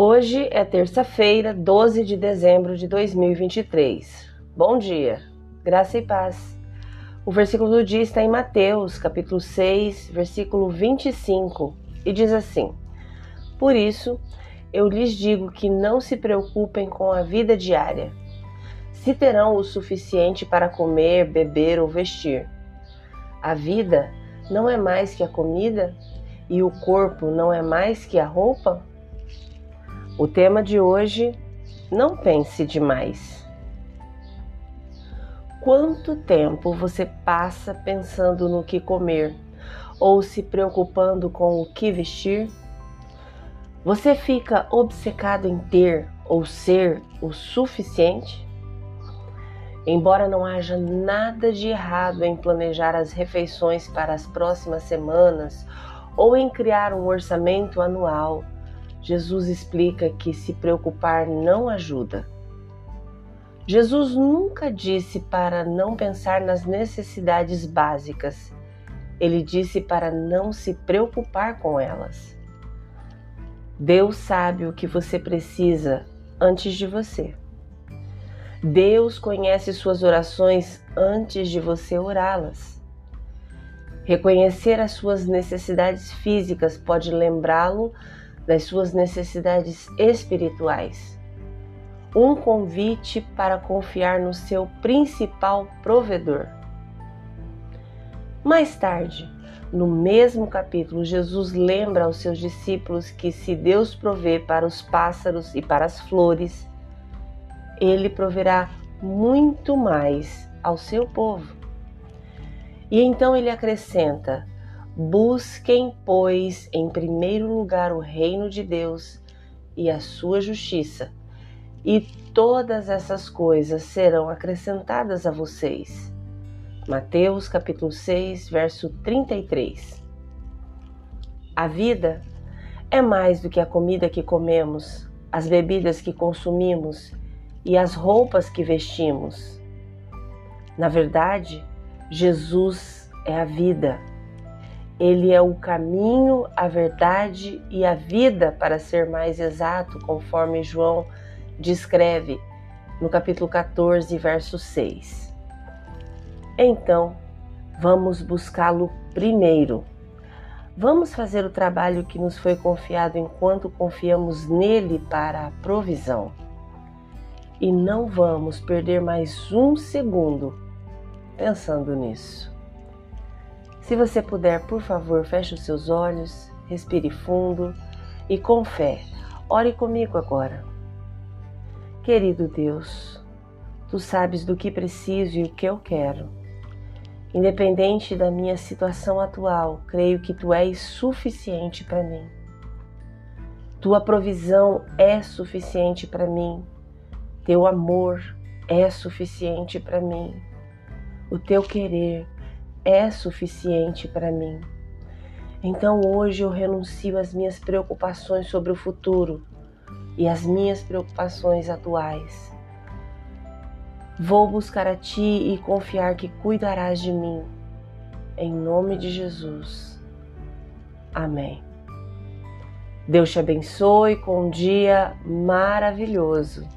Hoje é terça-feira, 12 de dezembro de 2023. Bom dia, graça e paz. O versículo do dia está em Mateus, capítulo 6, versículo 25, e diz assim: Por isso, eu lhes digo que não se preocupem com a vida diária, se terão o suficiente para comer, beber ou vestir. A vida não é mais que a comida e o corpo não é mais que a roupa? O tema de hoje: não pense demais. Quanto tempo você passa pensando no que comer ou se preocupando com o que vestir? Você fica obcecado em ter ou ser o suficiente? Embora não haja nada de errado em planejar as refeições para as próximas semanas ou em criar um orçamento anual, Jesus explica que se preocupar não ajuda. Jesus nunca disse para não pensar nas necessidades básicas. Ele disse para não se preocupar com elas. Deus sabe o que você precisa antes de você. Deus conhece suas orações antes de você orá-las. Reconhecer as suas necessidades físicas pode lembrá-lo das suas necessidades espirituais. Um convite para confiar no seu principal provedor. Mais tarde, no mesmo capítulo, Jesus lembra aos seus discípulos que se Deus provê para os pássaros e para as flores, ele proverá muito mais ao seu povo. E então ele acrescenta: Busquem, pois, em primeiro lugar o reino de Deus e a sua justiça, e todas essas coisas serão acrescentadas a vocês. Mateus capítulo 6, verso 33. A vida é mais do que a comida que comemos, as bebidas que consumimos e as roupas que vestimos. Na verdade, Jesus é a vida ele é o caminho, a verdade e a vida, para ser mais exato, conforme João descreve no capítulo 14, verso 6. Então, vamos buscá-lo primeiro. Vamos fazer o trabalho que nos foi confiado enquanto confiamos nele para a provisão. E não vamos perder mais um segundo pensando nisso. Se você puder, por favor, feche os seus olhos, respire fundo e com fé, ore comigo agora. Querido Deus, tu sabes do que preciso e o que eu quero. Independente da minha situação atual, creio que tu és suficiente para mim. Tua provisão é suficiente para mim. Teu amor é suficiente para mim. O teu querer é suficiente para mim. Então hoje eu renuncio às minhas preocupações sobre o futuro e às minhas preocupações atuais. Vou buscar a Ti e confiar que cuidarás de mim. Em nome de Jesus. Amém. Deus te abençoe com um dia maravilhoso.